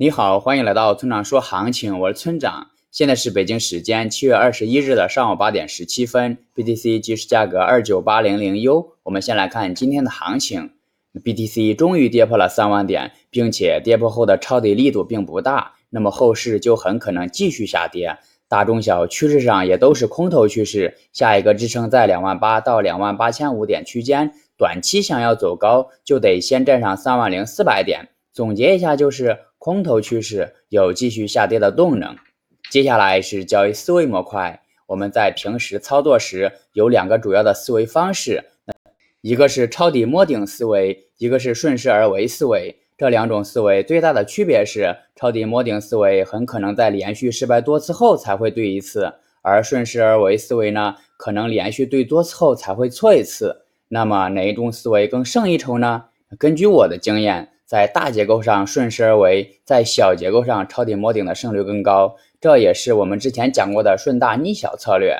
你好，欢迎来到村长说行情，我是村长。现在是北京时间七月二十一日的上午八点十七分，BTC 即时价格二九八零零 U。我们先来看今天的行情，BTC 终于跌破了三万点，并且跌破后的抄底力度并不大，那么后市就很可能继续下跌。大中小趋势上也都是空头趋势，下一个支撑在两万八到两万八千五点区间，短期想要走高，就得先站上三万零四百点。总结一下就是。空头趋势有继续下跌的动能，接下来是交易思维模块。我们在平时操作时有两个主要的思维方式，一个是抄底摸顶思维，一个是顺势而为思维。这两种思维最大的区别是，抄底摸顶思维很可能在连续失败多次后才会对一次，而顺势而为思维呢，可能连续对多次后才会错一次。那么哪一种思维更胜一筹呢？根据我的经验。在大结构上顺势而为，在小结构上抄底摸顶的胜率更高，这也是我们之前讲过的顺大逆小策略。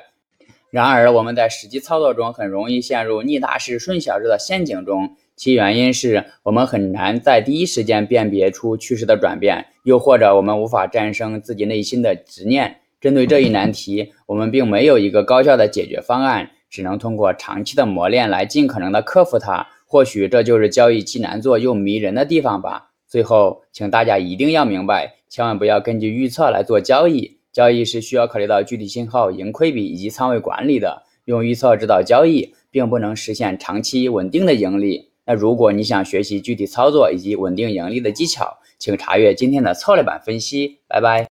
然而，我们在实际操作中很容易陷入逆大势顺小势的陷阱中，其原因是我们很难在第一时间辨别出趋势的转变，又或者我们无法战胜自己内心的执念。针对这一难题，我们并没有一个高效的解决方案，只能通过长期的磨练来尽可能的克服它。或许这就是交易既难做又迷人的地方吧。最后，请大家一定要明白，千万不要根据预测来做交易。交易是需要考虑到具体信号、盈亏比以及仓位管理的。用预测指导交易，并不能实现长期稳定的盈利。那如果你想学习具体操作以及稳定盈利的技巧，请查阅今天的策略版分析。拜拜。